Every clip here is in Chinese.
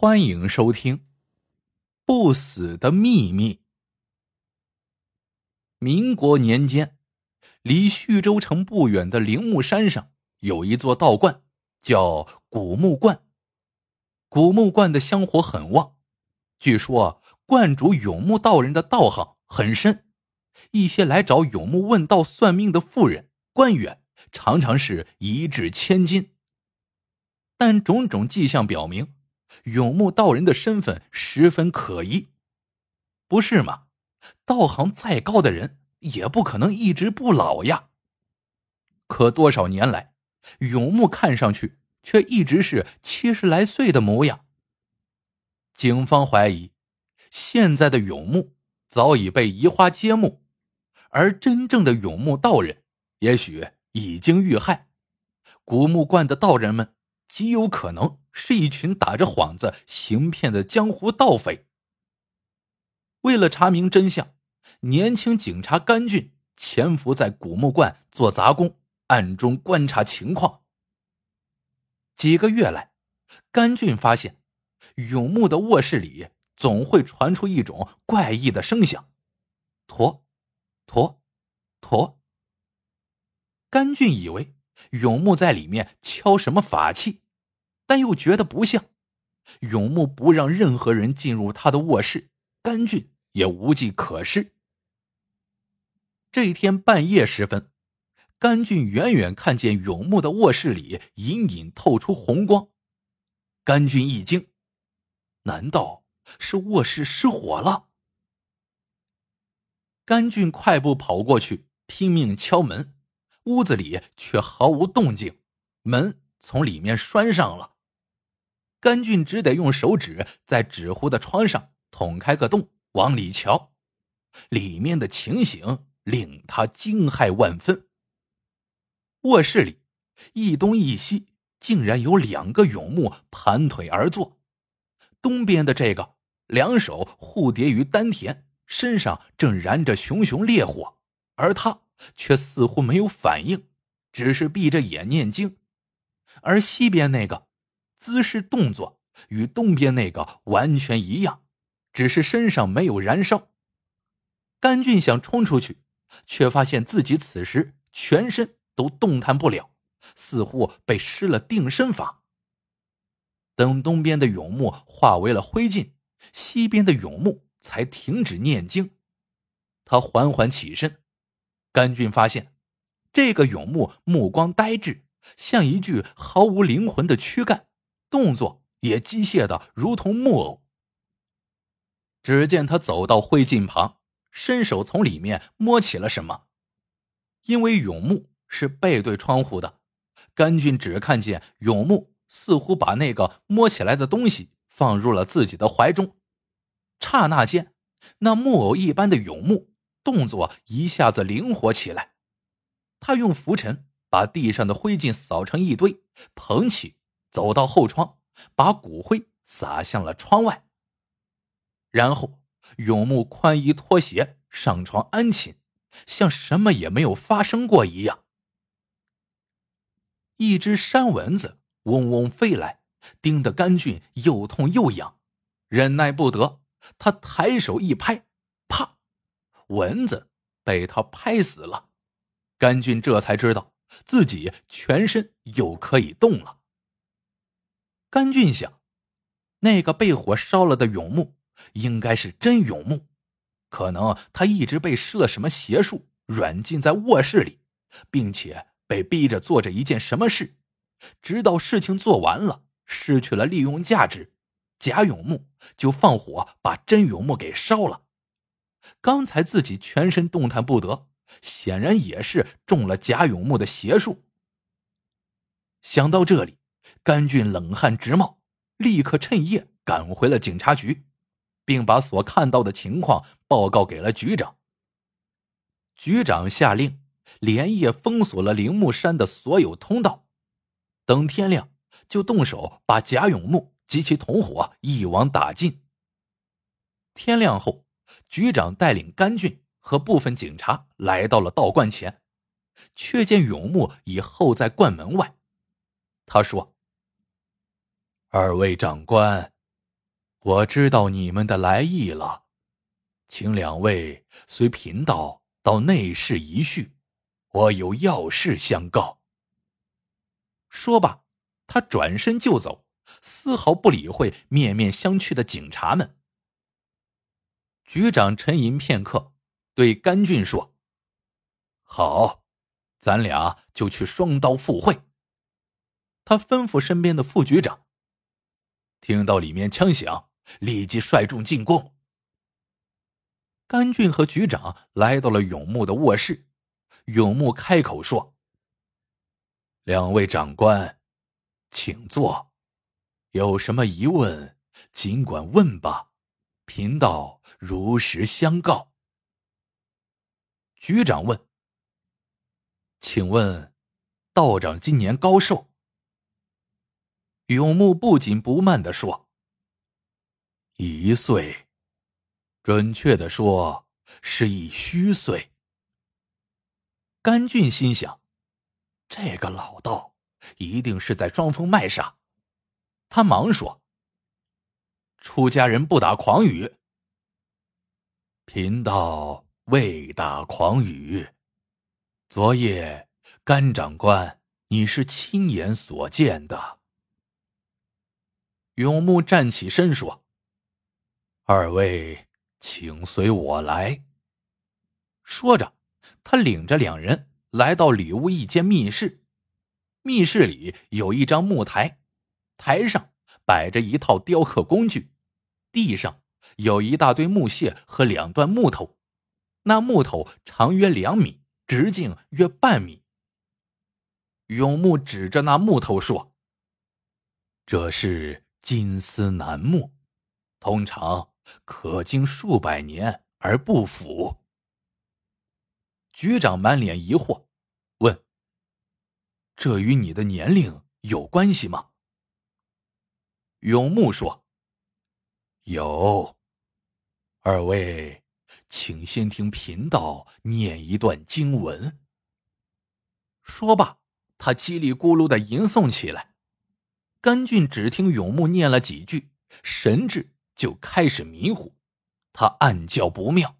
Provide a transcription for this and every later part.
欢迎收听《不死的秘密》。民国年间，离徐州城不远的灵木山上有一座道观，叫古木观。古木观的香火很旺，据说观主永木道人的道行很深，一些来找永木问道算命的妇人、官员，常常是一掷千金。但种种迹象表明。永木道人的身份十分可疑，不是吗？道行再高的人也不可能一直不老呀。可多少年来，永木看上去却一直是七十来岁的模样。警方怀疑，现在的永木早已被移花接木，而真正的永木道人也许已经遇害。古木观的道人们极有可能。是一群打着幌子行骗的江湖盗匪。为了查明真相，年轻警察甘俊潜伏在古墓观做杂工，暗中观察情况。几个月来，甘俊发现永木的卧室里总会传出一种怪异的声响，驼，驼，驼。甘俊以为永木在里面敲什么法器。但又觉得不像，永木不让任何人进入他的卧室，甘俊也无计可施。这一天半夜时分，甘俊远远看见永木的卧室里隐隐透出红光，甘俊一惊，难道是卧室失火了？甘俊快步跑过去，拼命敲门，屋子里却毫无动静，门从里面拴上了。甘俊只得用手指在纸糊的窗上捅开个洞，往里瞧，里面的情形令他惊骇万分。卧室里一东一西竟然有两个永木盘腿而坐，东边的这个两手互叠于丹田，身上正燃着熊熊烈火，而他却似乎没有反应，只是闭着眼念经，而西边那个。姿势动作与东边那个完全一样，只是身上没有燃烧。甘俊想冲出去，却发现自己此时全身都动弹不了，似乎被施了定身法。等东边的永木化为了灰烬，西边的永木才停止念经。他缓缓起身，甘俊发现这个永木目光呆滞，像一具毫无灵魂的躯干。动作也机械的如同木偶。只见他走到灰烬旁，伸手从里面摸起了什么。因为永木是背对窗户的，甘俊只看见永木似乎把那个摸起来的东西放入了自己的怀中。刹那间，那木偶一般的永木动作一下子灵活起来。他用拂尘把地上的灰烬扫成一堆，捧起。走到后窗，把骨灰撒向了窗外。然后，永木宽衣脱鞋上床安寝，像什么也没有发生过一样。一只山蚊子嗡嗡飞来，叮得甘俊又痛又痒，忍耐不得，他抬手一拍，啪，蚊子被他拍死了。甘俊这才知道自己全身又可以动了。甘俊想，那个被火烧了的永木应该是真永木，可能他一直被施了什么邪术，软禁在卧室里，并且被逼着做着一件什么事，直到事情做完了，失去了利用价值，假永木就放火把真永木给烧了。刚才自己全身动弹不得，显然也是中了假永木的邪术。想到这里。甘俊冷汗直冒，立刻趁夜赶回了警察局，并把所看到的情况报告给了局长。局长下令连夜封锁了铃木山的所有通道，等天亮就动手把贾永木及其同伙一网打尽。天亮后，局长带领甘俊和部分警察来到了道观前，却见永木已候在观门外。他说。二位长官，我知道你们的来意了，请两位随贫道到内室一叙，我有要事相告。说罢，他转身就走，丝毫不理会面面相觑的警察们。局长沉吟片刻，对甘俊说：“好，咱俩就去双刀赴会。”他吩咐身边的副局长：“听到里面枪响，立即率众进攻。”甘俊和局长来到了永木的卧室，永木开口说：“两位长官，请坐，有什么疑问，尽管问吧，贫道如实相告。”局长问：“请问，道长今年高寿？”永木不紧不慢的说：“一岁，准确的说是一虚岁。”甘俊心想：“这个老道一定是在装疯卖傻。”他忙说：“出家人不打诳语。”贫道未打诳语。昨夜甘长官，你是亲眼所见的。永木站起身说：“二位，请随我来。”说着，他领着两人来到里屋一间密室。密室里有一张木台，台上摆着一套雕刻工具，地上有一大堆木屑和两段木头，那木头长约两米，直径约半米。永木指着那木头说：“这是。”金丝楠木，通常可经数百年而不腐。局长满脸疑惑，问：“这与你的年龄有关系吗？”永木说：“有。二位，请先听贫道念一段经文。”说罢，他叽里咕噜的吟诵起来。甘俊只听永木念了几句，神智就开始迷糊，他暗叫不妙。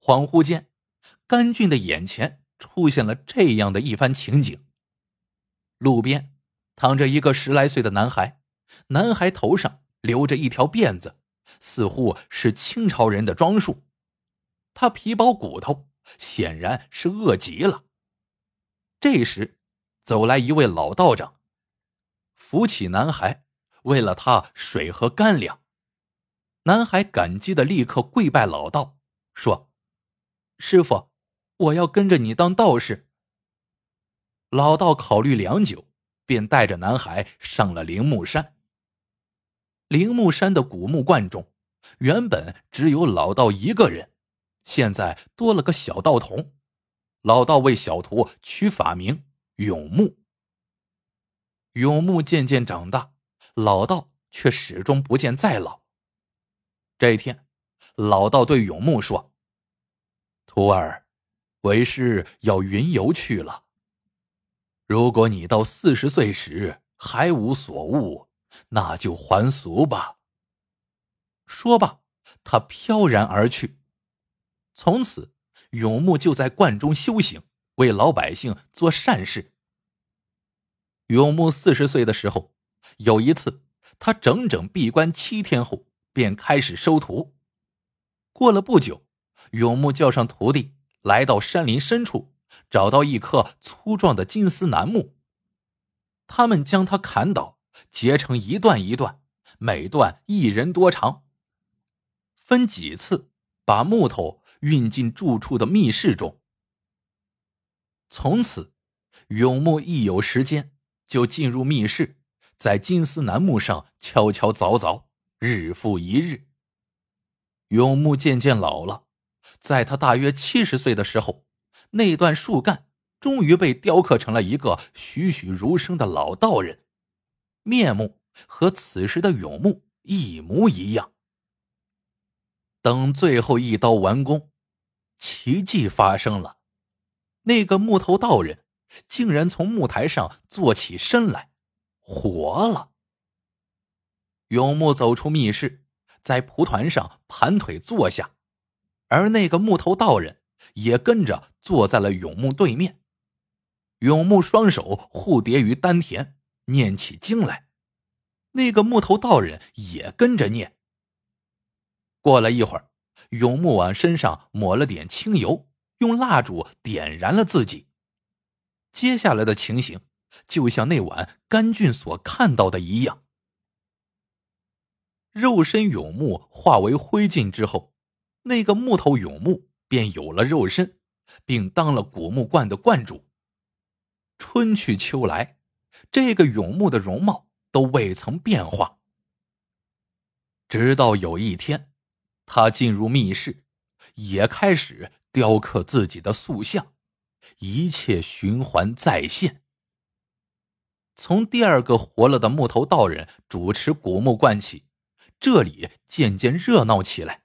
恍惚间，甘俊的眼前出现了这样的一番情景：路边躺着一个十来岁的男孩，男孩头上留着一条辫子，似乎是清朝人的装束。他皮包骨头，显然是饿极了。这时，走来一位老道长。扶起男孩，喂了他水和干粮。男孩感激的立刻跪拜老道，说：“师傅，我要跟着你当道士。”老道考虑良久，便带着男孩上了灵木山。灵木山的古木观中，原本只有老道一个人，现在多了个小道童。老道为小徒取法名永木。永木渐渐长大，老道却始终不见再老。这一天，老道对永木说：“徒儿，为师要云游去了。如果你到四十岁时还无所悟，那就还俗吧。”说罢，他飘然而去。从此，永木就在观中修行，为老百姓做善事。永木四十岁的时候，有一次，他整整闭关七天后，便开始收徒。过了不久，永木叫上徒弟，来到山林深处，找到一棵粗壮的金丝楠木。他们将它砍倒，截成一段一段，每段一人多长。分几次，把木头运进住处的密室中。从此，永木一有时间。就进入密室，在金丝楠木上敲敲凿凿，日复一日。永木渐渐老了，在他大约七十岁的时候，那段树干终于被雕刻成了一个栩栩如生的老道人，面目和此时的永木一模一样。等最后一刀完工，奇迹发生了，那个木头道人。竟然从木台上坐起身来，活了。永木走出密室，在蒲团上盘腿坐下，而那个木头道人也跟着坐在了永木对面。永木双手互叠于丹田，念起经来。那个木头道人也跟着念。过了一会儿，永木往身上抹了点清油，用蜡烛点燃了自己。接下来的情形，就像那晚甘俊所看到的一样。肉身永木化为灰烬之后，那个木头永木便有了肉身，并当了古木观的观主。春去秋来，这个永木的容貌都未曾变化。直到有一天，他进入密室，也开始雕刻自己的塑像，一切循环再现。从第二个活了的木头道人主持古木观起。这里渐渐热闹起来。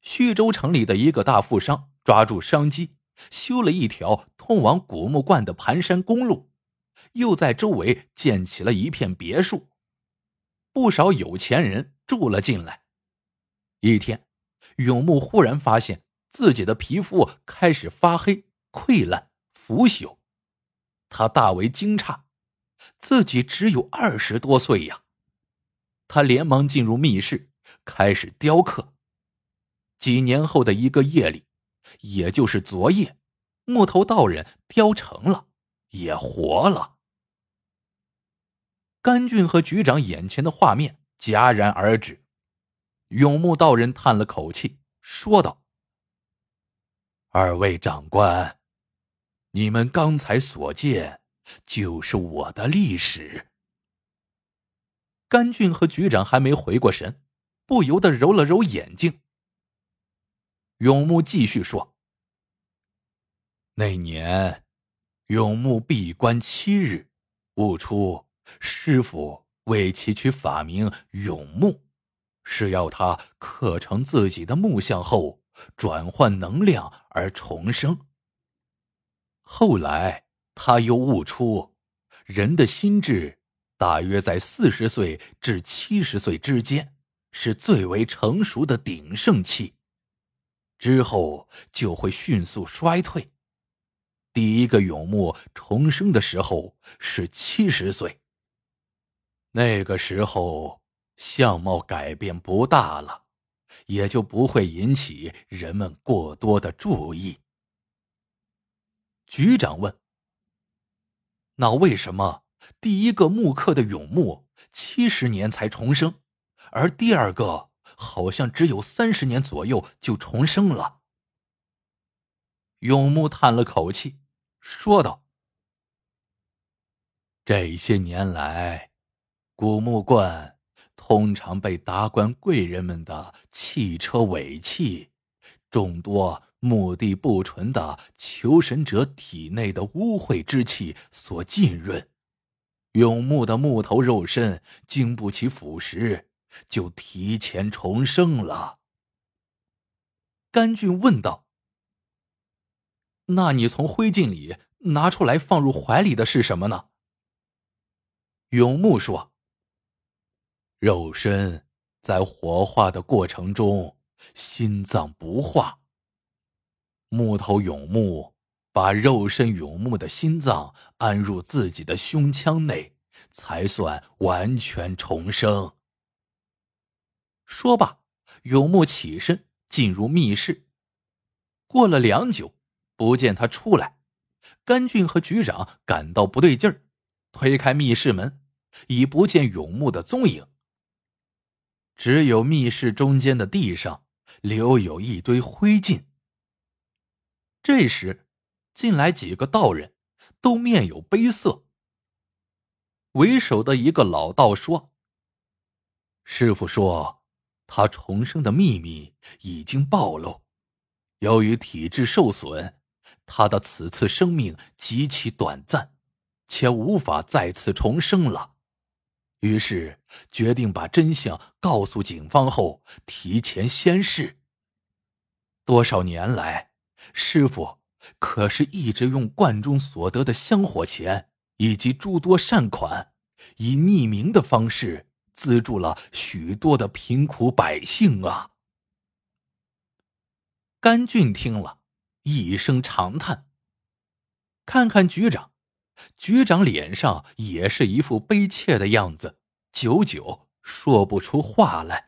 徐州城里的一个大富商抓住商机，修了一条通往古木观的盘山公路，又在周围建起了一片别墅，不少有钱人住了进来。一天，永木忽然发现自己的皮肤开始发黑、溃烂、腐朽，他大为惊诧，自己只有二十多岁呀。他连忙进入密室，开始雕刻。几年后的一个夜里，也就是昨夜，木头道人雕成了，也活了。甘俊和局长眼前的画面戛然而止。永木道人叹了口气，说道：“二位长官，你们刚才所见，就是我的历史。”甘俊和局长还没回过神，不由得揉了揉眼睛。永木继续说：“那年，永木闭关七日，悟出师傅为其取法名永木，是要他刻成自己的木像后转换能量而重生。后来他又悟出，人的心智。”大约在四十岁至七十岁之间，是最为成熟的鼎盛期，之后就会迅速衰退。第一个永木重生的时候是七十岁，那个时候相貌改变不大了，也就不会引起人们过多的注意。局长问：“那为什么？”第一个木刻的永木七十年才重生，而第二个好像只有三十年左右就重生了。永木叹了口气，说道：“这些年来，古木观通常被达官贵人们的汽车尾气、众多目的不纯的求神者体内的污秽之气所浸润。”永木的木头肉身经不起腐蚀，就提前重生了。甘俊问道：“那你从灰烬里拿出来放入怀里的是什么呢？”永木说：“肉身在火化的过程中，心脏不化。木头永木。”把肉身永木的心脏安入自己的胸腔内，才算完全重生。说罢，永木起身进入密室。过了良久，不见他出来，甘俊和局长感到不对劲儿，推开密室门，已不见永木的踪影。只有密室中间的地上留有一堆灰烬。这时。进来几个道人，都面有悲色。为首的一个老道说：“师傅说，他重生的秘密已经暴露。由于体质受损，他的此次生命极其短暂，且无法再次重生了。于是决定把真相告诉警方后，提前先逝。多少年来，师傅。”可是，一直用罐中所得的香火钱以及诸多善款，以匿名的方式资助了许多的贫苦百姓啊！甘俊听了一声长叹，看看局长，局长脸上也是一副悲切的样子，久久说不出话来。